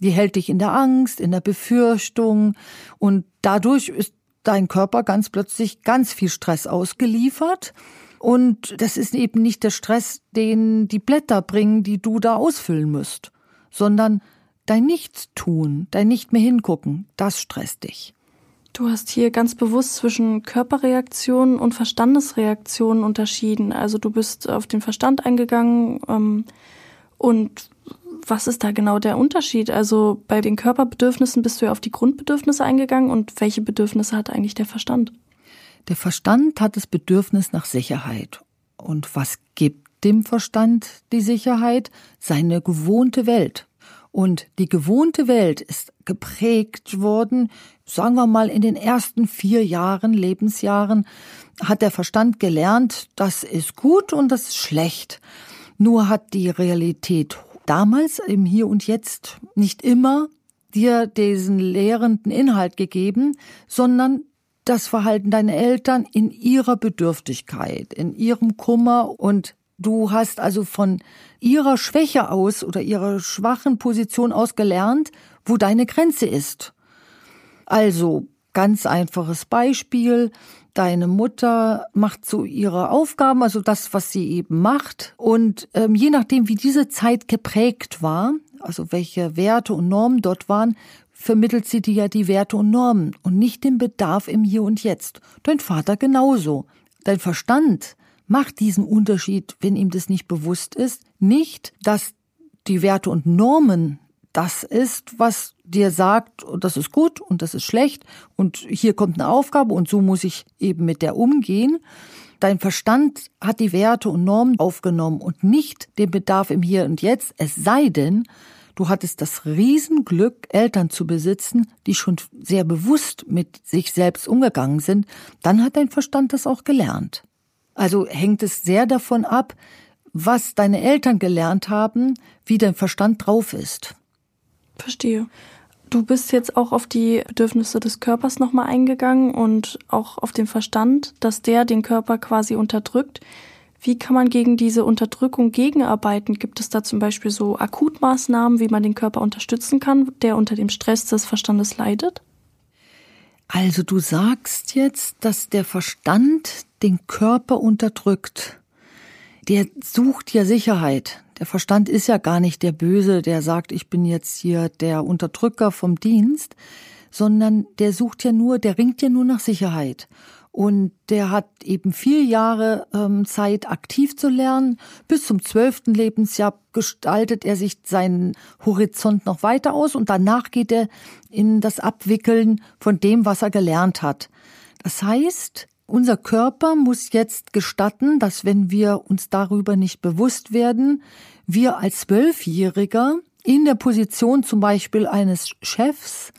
S1: Die hält dich in der Angst, in der Befürchtung und dadurch ist dein Körper ganz plötzlich ganz viel Stress ausgeliefert Und das ist eben nicht der Stress, den die Blätter bringen, die du da ausfüllen müsst, sondern dein Nichtstun, dein Nicht mehr hingucken, das stresst dich.
S2: Du hast hier ganz bewusst zwischen Körperreaktionen und Verstandesreaktionen unterschieden. Also du bist auf den Verstand eingegangen ähm, und was ist da genau der Unterschied? Also bei den Körperbedürfnissen bist du ja auf die Grundbedürfnisse eingegangen und welche Bedürfnisse hat eigentlich der Verstand?
S1: Der Verstand hat das Bedürfnis nach Sicherheit. Und was gibt dem Verstand die Sicherheit? Seine gewohnte Welt. Und die gewohnte Welt ist geprägt worden, sagen wir mal, in den ersten vier Jahren, Lebensjahren, hat der Verstand gelernt, das ist gut und das ist schlecht. Nur hat die Realität damals im Hier und Jetzt nicht immer dir diesen lehrenden Inhalt gegeben, sondern das Verhalten deiner Eltern in ihrer Bedürftigkeit, in ihrem Kummer und du hast also von ihrer Schwäche aus oder ihrer schwachen Position aus gelernt, wo deine Grenze ist. Also ganz einfaches Beispiel. Deine Mutter macht so ihre Aufgaben, also das, was sie eben macht. Und ähm, je nachdem, wie diese Zeit geprägt war, also welche Werte und Normen dort waren, vermittelt sie dir ja die Werte und Normen und nicht den Bedarf im Hier und Jetzt. Dein Vater genauso. Dein Verstand macht diesen Unterschied, wenn ihm das nicht bewusst ist, nicht, dass die Werte und Normen das ist, was dir sagt, das ist gut und das ist schlecht und hier kommt eine Aufgabe und so muss ich eben mit der umgehen. Dein Verstand hat die Werte und Normen aufgenommen und nicht den Bedarf im Hier und Jetzt, es sei denn, du hattest das Riesenglück, Eltern zu besitzen, die schon sehr bewusst mit sich selbst umgegangen sind, dann hat dein Verstand das auch gelernt. Also hängt es sehr davon ab, was deine Eltern gelernt haben, wie dein Verstand drauf ist.
S2: Verstehe. Du bist jetzt auch auf die Bedürfnisse des Körpers nochmal eingegangen und auch auf den Verstand, dass der den Körper quasi unterdrückt. Wie kann man gegen diese Unterdrückung gegenarbeiten? Gibt es da zum Beispiel so Akutmaßnahmen, wie man den Körper unterstützen kann, der unter dem Stress des Verstandes leidet?
S1: Also du sagst jetzt, dass der Verstand den Körper unterdrückt. Der sucht ja Sicherheit. Der Verstand ist ja gar nicht der Böse, der sagt, ich bin jetzt hier der Unterdrücker vom Dienst, sondern der sucht ja nur, der ringt ja nur nach Sicherheit. Und der hat eben vier Jahre ähm, Zeit, aktiv zu lernen. Bis zum zwölften Lebensjahr gestaltet er sich seinen Horizont noch weiter aus und danach geht er in das Abwickeln von dem, was er gelernt hat. Das heißt, unser Körper muss jetzt gestatten, dass wenn wir uns darüber nicht bewusst werden, wir als Zwölfjähriger in der Position zum Beispiel eines Chefs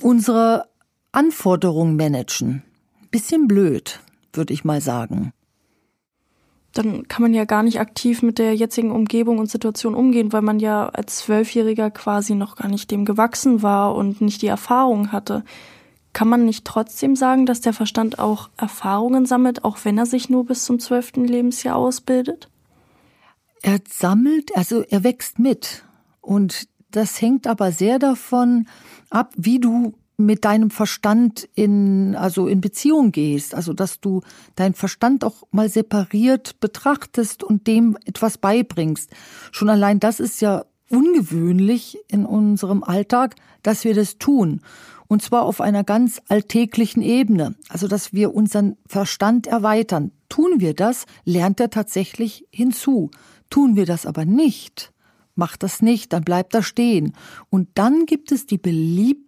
S1: unsere Anforderungen managen. Bisschen blöd, würde ich mal sagen.
S2: Dann kann man ja gar nicht aktiv mit der jetzigen Umgebung und Situation umgehen, weil man ja als Zwölfjähriger quasi noch gar nicht dem gewachsen war und nicht die Erfahrung hatte. Kann man nicht trotzdem sagen, dass der Verstand auch Erfahrungen sammelt, auch wenn er sich nur bis zum zwölften Lebensjahr ausbildet?
S1: Er sammelt, also er wächst mit. Und das hängt aber sehr davon ab, wie du mit deinem Verstand in, also in Beziehung gehst. Also, dass du deinen Verstand auch mal separiert betrachtest und dem etwas beibringst. Schon allein das ist ja ungewöhnlich in unserem Alltag, dass wir das tun. Und zwar auf einer ganz alltäglichen Ebene. Also, dass wir unseren Verstand erweitern. Tun wir das, lernt er tatsächlich hinzu. Tun wir das aber nicht, macht das nicht, dann bleibt er stehen. Und dann gibt es die beliebte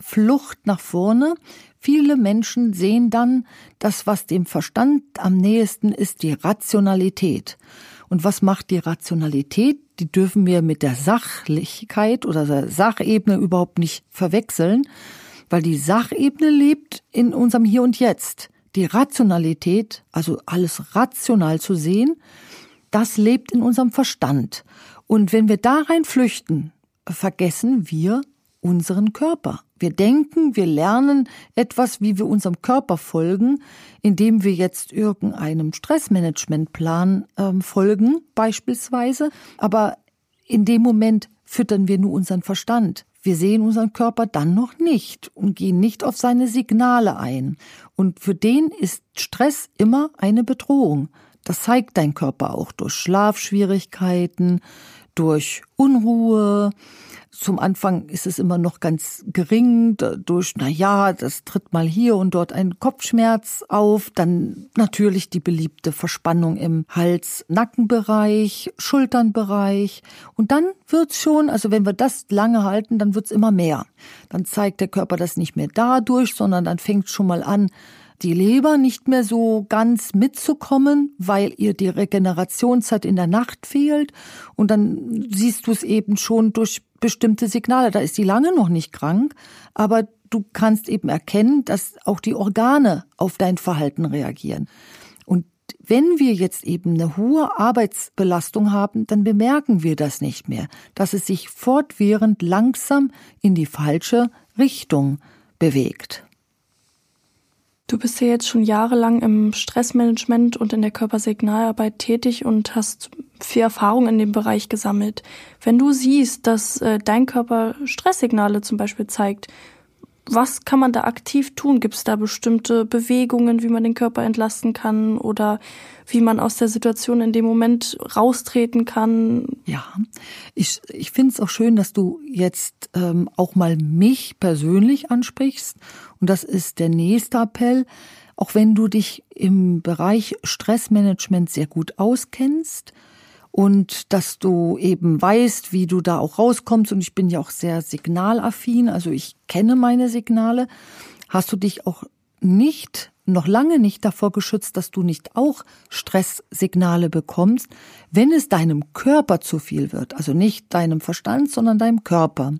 S1: Flucht nach vorne. Viele Menschen sehen dann, das, was dem Verstand am nächsten ist, die Rationalität. Und was macht die Rationalität? Die dürfen wir mit der Sachlichkeit oder der Sachebene überhaupt nicht verwechseln, weil die Sachebene lebt in unserem Hier und Jetzt. Die Rationalität, also alles rational zu sehen, das lebt in unserem Verstand. Und wenn wir da rein flüchten, vergessen wir unseren Körper. Wir denken, wir lernen etwas, wie wir unserem Körper folgen, indem wir jetzt irgendeinem Stressmanagementplan ähm, folgen, beispielsweise. Aber in dem Moment füttern wir nur unseren Verstand. Wir sehen unseren Körper dann noch nicht und gehen nicht auf seine Signale ein. Und für den ist Stress immer eine Bedrohung. das zeigt dein Körper auch durch Schlafschwierigkeiten, durch Unruhe, zum Anfang ist es immer noch ganz gering, durch, na ja, das tritt mal hier und dort ein Kopfschmerz auf, dann natürlich die beliebte Verspannung im Hals-Nackenbereich, Schulternbereich und dann wird's schon, also wenn wir das lange halten, dann wird's immer mehr. Dann zeigt der Körper das nicht mehr dadurch, sondern dann fängt schon mal an, die Leber nicht mehr so ganz mitzukommen, weil ihr die Regenerationszeit in der Nacht fehlt. Und dann siehst du es eben schon durch bestimmte Signale. Da ist die lange noch nicht krank, aber du kannst eben erkennen, dass auch die Organe auf dein Verhalten reagieren. Und wenn wir jetzt eben eine hohe Arbeitsbelastung haben, dann bemerken wir das nicht mehr, dass es sich fortwährend langsam in die falsche Richtung bewegt.
S2: Du bist ja jetzt schon jahrelang im Stressmanagement und in der Körpersignalarbeit tätig und hast viel Erfahrung in dem Bereich gesammelt. Wenn du siehst, dass äh, dein Körper Stresssignale zum Beispiel zeigt, was kann man da aktiv tun? Gibt es da bestimmte Bewegungen, wie man den Körper entlasten kann oder wie man aus der Situation in dem Moment raustreten kann?
S1: Ja, ich, ich finde es auch schön, dass du jetzt ähm, auch mal mich persönlich ansprichst und das ist der nächste Appell. Auch wenn du dich im Bereich Stressmanagement sehr gut auskennst und dass du eben weißt, wie du da auch rauskommst. Und ich bin ja auch sehr signalaffin, also ich kenne meine Signale. Hast du dich auch nicht, noch lange nicht davor geschützt, dass du nicht auch Stresssignale bekommst, wenn es deinem Körper zu viel wird. Also nicht deinem Verstand, sondern deinem Körper.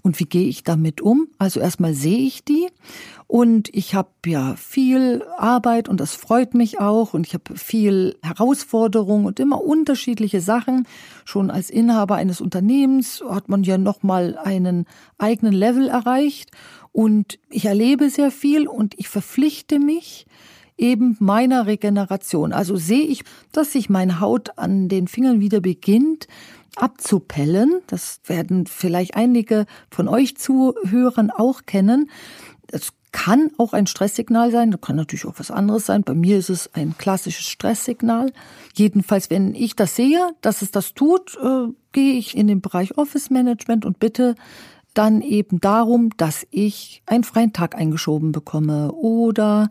S1: Und wie gehe ich damit um? Also erstmal sehe ich die und ich habe ja viel Arbeit und das freut mich auch und ich habe viel Herausforderung und immer unterschiedliche Sachen. Schon als Inhaber eines Unternehmens hat man ja noch mal einen eigenen Level erreicht und ich erlebe sehr viel und ich verpflichte mich eben meiner Regeneration. Also sehe ich, dass sich meine Haut an den Fingern wieder beginnt, abzupellen. Das werden vielleicht einige von euch Zuhörern auch kennen. Es kann auch ein Stresssignal sein, kann natürlich auch was anderes sein. Bei mir ist es ein klassisches Stresssignal. Jedenfalls, wenn ich das sehe, dass es das tut, äh, gehe ich in den Bereich Office Management und bitte dann eben darum, dass ich einen freien Tag eingeschoben bekomme oder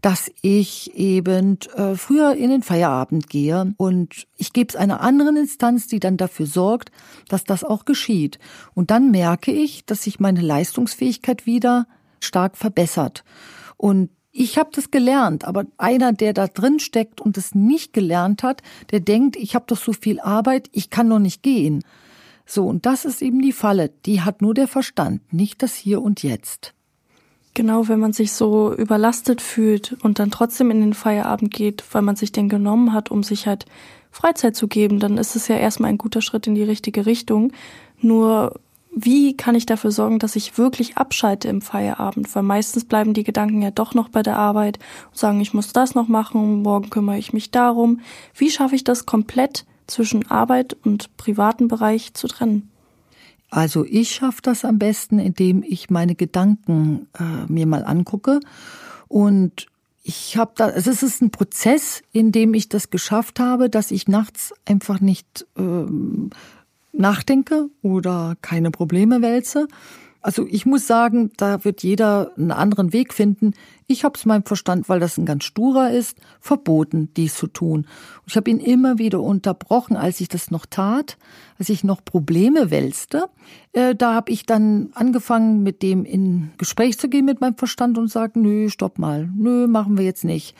S1: dass ich eben äh, früher in den Feierabend gehe und ich gebe es einer anderen Instanz, die dann dafür sorgt, dass das auch geschieht. Und dann merke ich, dass sich meine Leistungsfähigkeit wieder stark verbessert. Und ich habe das gelernt, aber einer, der da drin steckt und es nicht gelernt hat, der denkt, ich habe doch so viel Arbeit, ich kann noch nicht gehen. So, und das ist eben die Falle. Die hat nur der Verstand, nicht das Hier und Jetzt.
S2: Genau, wenn man sich so überlastet fühlt und dann trotzdem in den Feierabend geht, weil man sich den genommen hat, um sich halt Freizeit zu geben, dann ist es ja erstmal ein guter Schritt in die richtige Richtung. Nur wie kann ich dafür sorgen, dass ich wirklich abschalte im Feierabend? Weil meistens bleiben die Gedanken ja doch noch bei der Arbeit und sagen, ich muss das noch machen, morgen kümmere ich mich darum. Wie schaffe ich das komplett zwischen Arbeit und privaten Bereich zu trennen?
S1: Also ich schaffe das am besten, indem ich meine Gedanken äh, mir mal angucke und ich habe da, also es ist ein Prozess, in dem ich das geschafft habe, dass ich nachts einfach nicht ähm, nachdenke oder keine Probleme wälze, also ich muss sagen, da wird jeder einen anderen Weg finden. Ich habe es meinem Verstand, weil das ein ganz sturer ist, verboten, dies zu tun. Ich habe ihn immer wieder unterbrochen, als ich das noch tat, als ich noch Probleme wälzte. Äh, da habe ich dann angefangen, mit dem in Gespräch zu gehen mit meinem Verstand und sagen, nö, stopp mal, nö, machen wir jetzt nicht.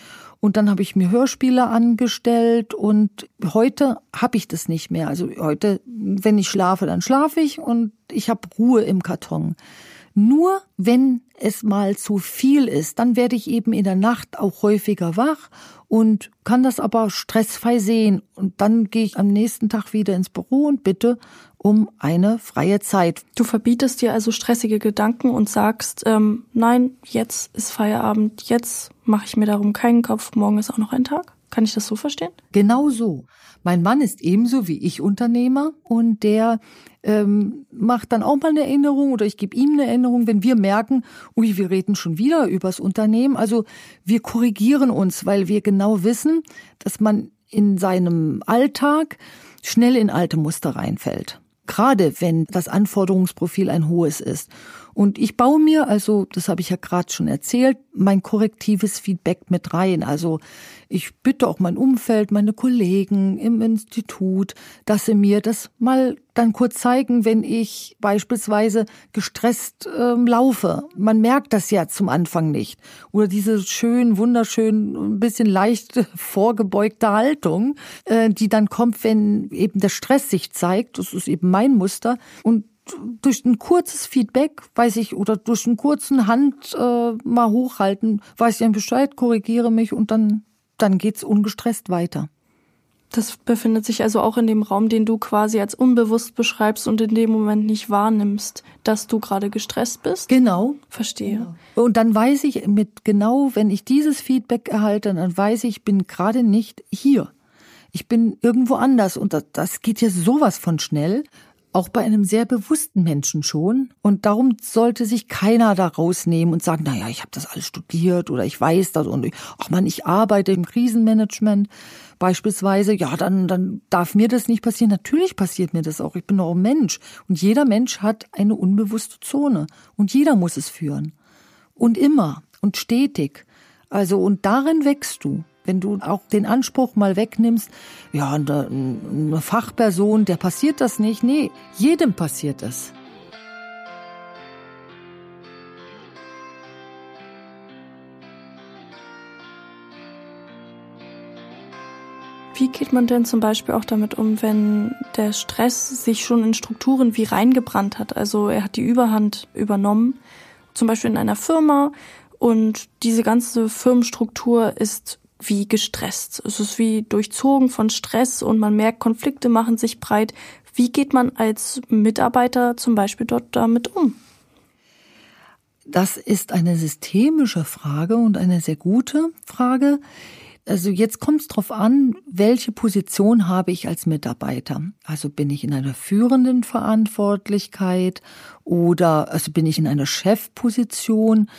S1: Und dann habe ich mir Hörspiele angestellt und heute habe ich das nicht mehr. Also heute, wenn ich schlafe, dann schlafe ich und ich habe Ruhe im Karton. Nur wenn es mal zu viel ist, dann werde ich eben in der Nacht auch häufiger wach und kann das aber stressfrei sehen. Und dann gehe ich am nächsten Tag wieder ins Büro und bitte um eine freie Zeit.
S2: Du verbietest dir also stressige Gedanken und sagst, ähm, nein, jetzt ist Feierabend, jetzt mache ich mir darum keinen Kopf, morgen ist auch noch ein Tag? Kann ich das so verstehen?
S1: Genau so. Mein Mann ist ebenso wie ich Unternehmer und der ähm, macht dann auch mal eine Erinnerung oder ich gebe ihm eine Erinnerung, wenn wir merken, ui, wir reden schon wieder übers Unternehmen. Also wir korrigieren uns, weil wir genau wissen, dass man in seinem Alltag schnell in alte Muster reinfällt. Gerade wenn das Anforderungsprofil ein hohes ist. Und ich baue mir, also das habe ich ja gerade schon erzählt, mein korrektives Feedback mit rein. Also ich bitte auch mein Umfeld, meine Kollegen im Institut, dass sie mir das mal dann kurz zeigen, wenn ich beispielsweise gestresst äh, laufe. Man merkt das ja zum Anfang nicht. Oder diese schön, wunderschön, ein bisschen leicht vorgebeugte Haltung, äh, die dann kommt, wenn eben der Stress sich zeigt. Das ist eben mein Muster. Und durch ein kurzes Feedback, weiß ich, oder durch einen kurzen Hand äh, mal hochhalten, weiß ich dann Bescheid, korrigiere mich und dann, dann geht's ungestresst weiter.
S2: Das befindet sich also auch in dem Raum, den du quasi als unbewusst beschreibst und in dem Moment nicht wahrnimmst, dass du gerade gestresst bist.
S1: Genau.
S2: Verstehe. Genau.
S1: Und dann weiß ich mit genau, wenn ich dieses Feedback erhalte, dann weiß ich, ich bin gerade nicht hier. Ich bin irgendwo anders und das, das geht ja sowas von schnell auch bei einem sehr bewussten Menschen schon. Und darum sollte sich keiner da rausnehmen und sagen, naja, ich habe das alles studiert oder ich weiß das und ach man, ich arbeite im Krisenmanagement beispielsweise. Ja, dann, dann darf mir das nicht passieren. Natürlich passiert mir das auch. Ich bin doch ein Mensch. Und jeder Mensch hat eine unbewusste Zone. Und jeder muss es führen. Und immer und stetig. Also, und darin wächst du. Wenn du auch den Anspruch mal wegnimmst, ja, eine, Fachperson, der passiert das nicht. Nee, jedem passiert es.
S2: Wie geht man denn zum Beispiel auch damit um, wenn der Stress sich schon in Strukturen wie reingebrannt hat? Also er hat die Überhand übernommen, zum Beispiel in einer Firma und diese ganze Firmenstruktur ist wie gestresst. Es ist wie durchzogen von Stress und man merkt, Konflikte machen sich breit. Wie geht man als Mitarbeiter zum Beispiel dort damit um?
S1: Das ist eine systemische Frage und eine sehr gute Frage. Also jetzt kommt es darauf an, welche Position habe ich als Mitarbeiter. Also bin ich in einer führenden Verantwortlichkeit oder also bin ich in einer Chefposition.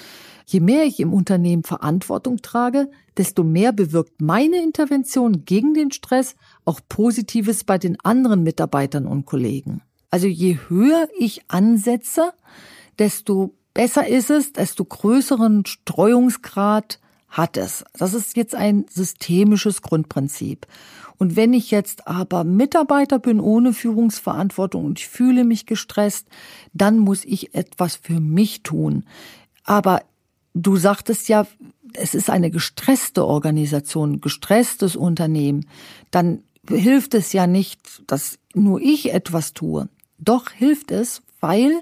S1: Je mehr ich im Unternehmen Verantwortung trage, desto mehr bewirkt meine Intervention gegen den Stress auch Positives bei den anderen Mitarbeitern und Kollegen. Also je höher ich ansetze, desto besser ist es, desto größeren Streuungsgrad hat es. Das ist jetzt ein systemisches Grundprinzip. Und wenn ich jetzt aber Mitarbeiter bin ohne Führungsverantwortung und ich fühle mich gestresst, dann muss ich etwas für mich tun. Aber Du sagtest ja, es ist eine gestresste Organisation, gestresstes Unternehmen. Dann hilft es ja nicht, dass nur ich etwas tue. Doch hilft es, weil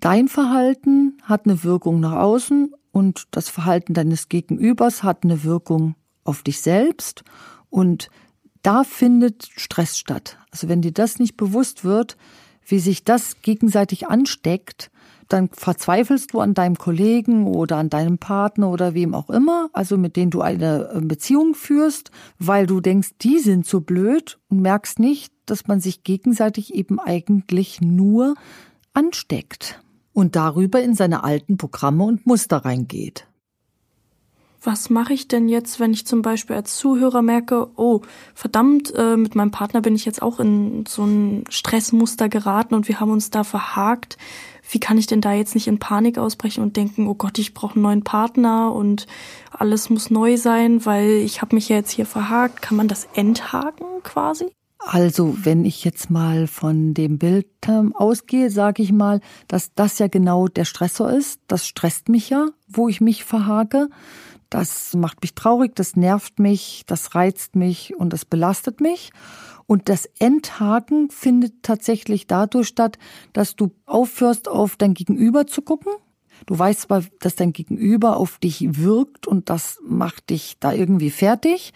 S1: dein Verhalten hat eine Wirkung nach außen und das Verhalten deines Gegenübers hat eine Wirkung auf dich selbst und da findet Stress statt. Also wenn dir das nicht bewusst wird, wie sich das gegenseitig ansteckt, dann verzweifelst du an deinem Kollegen oder an deinem Partner oder wem auch immer, also mit denen du eine äh, Beziehung führst, weil du denkst, die sind so blöd und merkst nicht, dass man sich gegenseitig eben eigentlich nur ansteckt und darüber in seine alten Programme und Muster reingeht.
S2: Was mache ich denn jetzt, wenn ich zum Beispiel als Zuhörer merke, oh, verdammt, äh, mit meinem Partner bin ich jetzt auch in so ein Stressmuster geraten und wir haben uns da verhakt wie kann ich denn da jetzt nicht in Panik ausbrechen und denken, oh Gott, ich brauche einen neuen Partner und alles muss neu sein, weil ich habe mich ja jetzt hier verhakt. Kann man das enthaken quasi?
S1: Also, wenn ich jetzt mal von dem Bild ähm, ausgehe, sage ich mal, dass das ja genau der Stressor ist. Das stresst mich ja, wo ich mich verhake. Das macht mich traurig, das nervt mich, das reizt mich und das belastet mich. Und das Enthaken findet tatsächlich dadurch statt, dass du aufhörst, auf dein Gegenüber zu gucken. Du weißt zwar, dass dein Gegenüber auf dich wirkt und das macht dich da irgendwie fertig,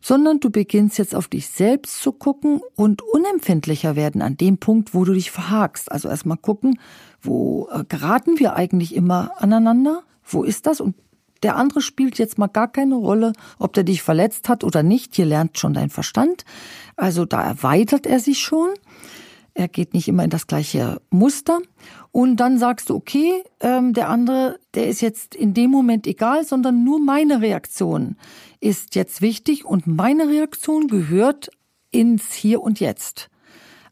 S1: sondern du beginnst jetzt auf dich selbst zu gucken und unempfindlicher werden an dem Punkt, wo du dich verhakst. Also erstmal gucken, wo äh, geraten wir eigentlich immer aneinander? Wo ist das? Und der andere spielt jetzt mal gar keine Rolle, ob der dich verletzt hat oder nicht. Hier lernt schon dein Verstand. Also da erweitert er sich schon. Er geht nicht immer in das gleiche Muster. Und dann sagst du, okay, ähm, der andere, der ist jetzt in dem Moment egal, sondern nur meine Reaktion ist jetzt wichtig und meine Reaktion gehört ins Hier und Jetzt.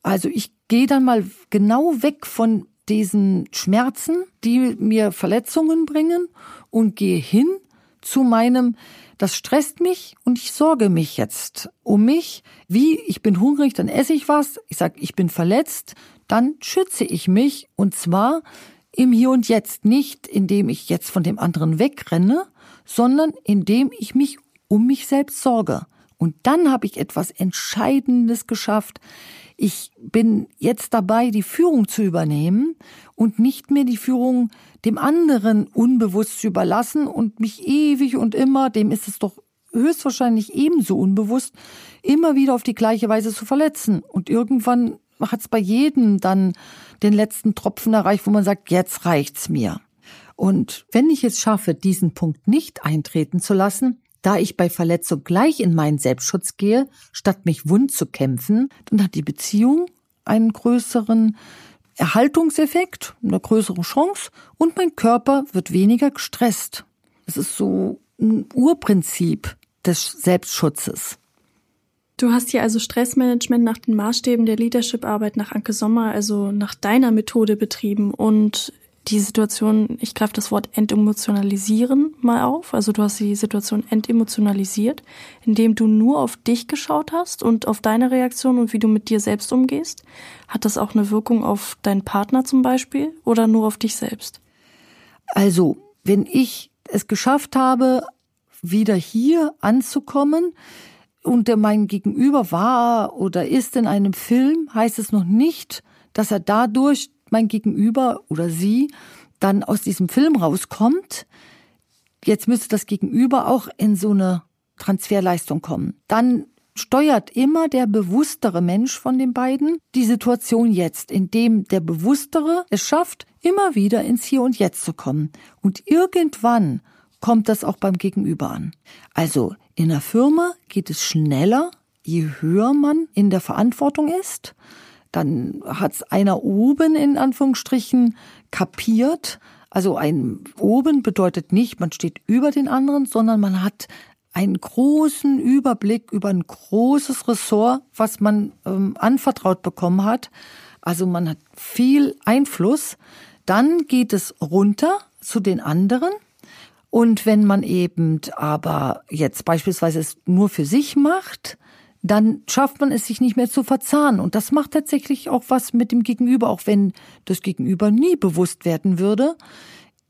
S1: Also ich gehe dann mal genau weg von diesen Schmerzen, die mir Verletzungen bringen und gehe hin zu meinem, das stresst mich und ich sorge mich jetzt um mich. Wie, ich bin hungrig, dann esse ich was. Ich sage, ich bin verletzt, dann schütze ich mich und zwar im Hier und Jetzt, nicht indem ich jetzt von dem anderen wegrenne, sondern indem ich mich um mich selbst sorge. Und dann habe ich etwas Entscheidendes geschafft. Ich bin jetzt dabei, die Führung zu übernehmen und nicht mehr die Führung dem anderen unbewusst zu überlassen und mich ewig und immer, dem ist es doch höchstwahrscheinlich ebenso unbewusst, immer wieder auf die gleiche Weise zu verletzen. Und irgendwann hat es bei jedem dann den letzten Tropfen erreicht, wo man sagt, jetzt reicht's mir. Und wenn ich es schaffe, diesen Punkt nicht eintreten zu lassen, da ich bei Verletzung gleich in meinen Selbstschutz gehe, statt mich wund zu kämpfen, dann hat die Beziehung einen größeren Erhaltungseffekt, eine größere Chance und mein Körper wird weniger gestresst. Es ist so ein Urprinzip des Selbstschutzes.
S2: Du hast hier also Stressmanagement nach den Maßstäben der Leadership-Arbeit nach Anke Sommer, also nach deiner Methode betrieben und die Situation, ich greife das Wort entemotionalisieren mal auf. Also du hast die Situation entemotionalisiert, indem du nur auf dich geschaut hast und auf deine Reaktion und wie du mit dir selbst umgehst. Hat das auch eine Wirkung auf deinen Partner zum Beispiel oder nur auf dich selbst?
S1: Also, wenn ich es geschafft habe, wieder hier anzukommen, und der mein Gegenüber war oder ist in einem Film, heißt es noch nicht, dass er dadurch mein Gegenüber oder sie dann aus diesem Film rauskommt, jetzt müsste das Gegenüber auch in so eine Transferleistung kommen. Dann steuert immer der bewusstere Mensch von den beiden die Situation jetzt, indem der bewusstere es schafft, immer wieder ins Hier und Jetzt zu kommen. Und irgendwann kommt das auch beim Gegenüber an. Also in der Firma geht es schneller, je höher man in der Verantwortung ist dann hat's einer oben in Anführungsstrichen kapiert. Also ein oben bedeutet nicht, man steht über den anderen, sondern man hat einen großen Überblick über ein großes Ressort, was man ähm, anvertraut bekommen hat. Also man hat viel Einfluss. Dann geht es runter zu den anderen. Und wenn man eben aber jetzt beispielsweise es nur für sich macht, dann schafft man es sich nicht mehr zu verzahnen. Und das macht tatsächlich auch was mit dem Gegenüber, auch wenn das Gegenüber nie bewusst werden würde.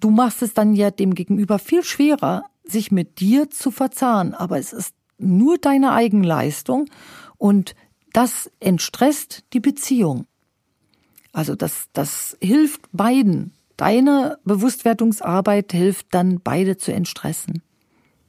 S1: Du machst es dann ja dem Gegenüber viel schwerer, sich mit dir zu verzahnen. Aber es ist nur deine Eigenleistung und das entstresst die Beziehung. Also das, das hilft beiden. Deine Bewusstwertungsarbeit hilft dann beide zu entstressen.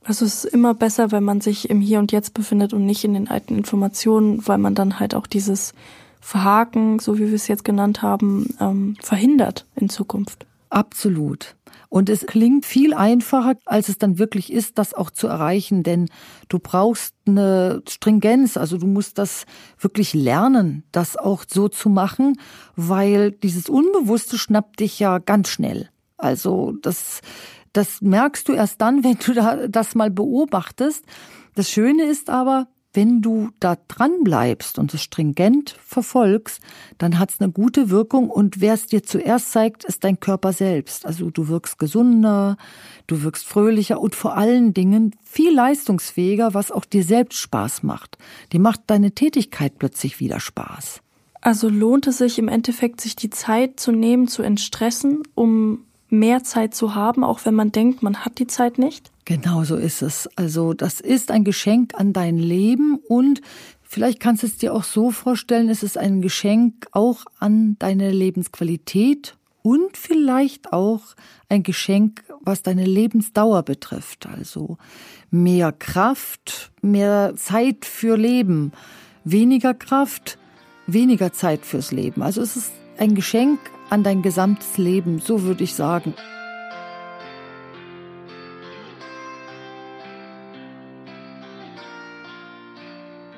S2: Also es ist immer besser, wenn man sich im Hier und Jetzt befindet und nicht in den alten Informationen, weil man dann halt auch dieses Verhaken, so wie wir es jetzt genannt haben, ähm, verhindert in Zukunft.
S1: Absolut. Und es klingt viel einfacher, als es dann wirklich ist, das auch zu erreichen, denn du brauchst eine Stringenz, also du musst das wirklich lernen, das auch so zu machen, weil dieses Unbewusste schnappt dich ja ganz schnell. Also das das merkst du erst dann, wenn du das mal beobachtest. Das Schöne ist aber, wenn du da dran bleibst und es stringent verfolgst, dann hat es eine gute Wirkung und wer es dir zuerst zeigt, ist dein Körper selbst. Also du wirkst gesunder, du wirkst fröhlicher und vor allen Dingen viel leistungsfähiger, was auch dir selbst Spaß macht. Dir macht deine Tätigkeit plötzlich wieder Spaß.
S2: Also lohnt es sich im Endeffekt, sich die Zeit zu nehmen, zu entstressen, um mehr Zeit zu haben, auch wenn man denkt, man hat die Zeit nicht?
S1: Genau so ist es. Also das ist ein Geschenk an dein Leben und vielleicht kannst du es dir auch so vorstellen, es ist ein Geschenk auch an deine Lebensqualität und vielleicht auch ein Geschenk, was deine Lebensdauer betrifft. Also mehr Kraft, mehr Zeit für Leben, weniger Kraft, weniger Zeit fürs Leben. Also es ist ein Geschenk an dein gesamtes Leben, so würde ich sagen.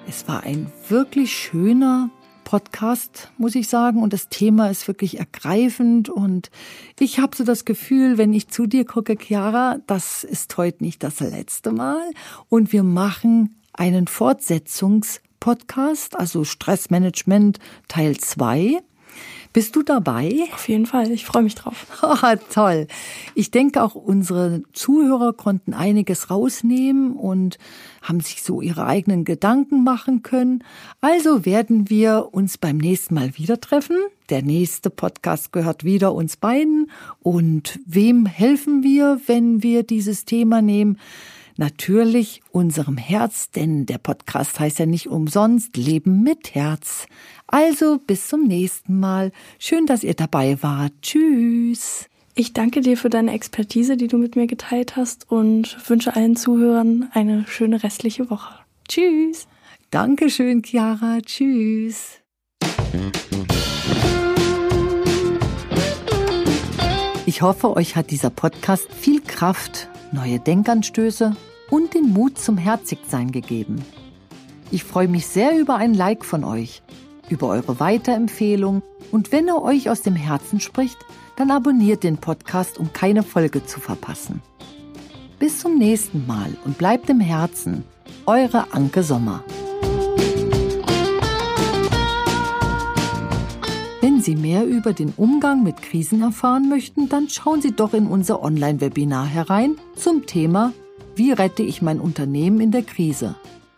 S1: Es war ein wirklich schöner Podcast, muss ich sagen, und das Thema ist wirklich ergreifend und ich habe so das Gefühl, wenn ich zu dir gucke, Chiara, das ist heute nicht das letzte Mal und wir machen einen Fortsetzungs Podcast, also Stressmanagement Teil 2. Bist du dabei?
S2: Auf jeden Fall, ich freue mich drauf.
S1: Oh, toll. Ich denke, auch unsere Zuhörer konnten einiges rausnehmen und haben sich so ihre eigenen Gedanken machen können. Also werden wir uns beim nächsten Mal wieder treffen. Der nächste Podcast gehört wieder uns beiden. Und wem helfen wir, wenn wir dieses Thema nehmen? Natürlich unserem Herz, denn der Podcast heißt ja nicht umsonst Leben mit Herz. Also bis zum nächsten Mal. Schön, dass ihr dabei wart. Tschüss.
S2: Ich danke dir für deine Expertise, die du mit mir geteilt hast und wünsche allen Zuhörern eine schöne restliche Woche. Tschüss.
S1: Dankeschön, Chiara. Tschüss. Ich hoffe, euch hat dieser Podcast viel Kraft, neue Denkanstöße und den Mut zum Herzigsein gegeben. Ich freue mich sehr über ein Like von euch, über eure Weiterempfehlung und wenn er euch aus dem Herzen spricht, dann abonniert den Podcast, um keine Folge zu verpassen. Bis zum nächsten Mal und bleibt im Herzen. Eure Anke Sommer. Wenn Sie mehr über den Umgang mit Krisen erfahren möchten, dann schauen Sie doch in unser Online-Webinar herein zum Thema wie rette ich mein Unternehmen in der Krise?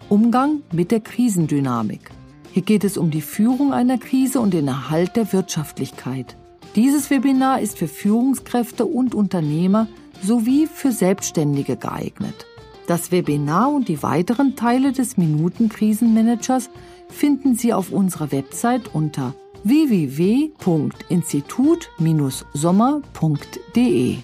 S1: Umgang mit der Krisendynamik. Hier geht es um die Führung einer Krise und den Erhalt der Wirtschaftlichkeit. Dieses Webinar ist für Führungskräfte und Unternehmer sowie für Selbstständige geeignet. Das Webinar und die weiteren Teile des Minuten-Krisenmanagers finden Sie auf unserer Website unter www.institut-sommer.de.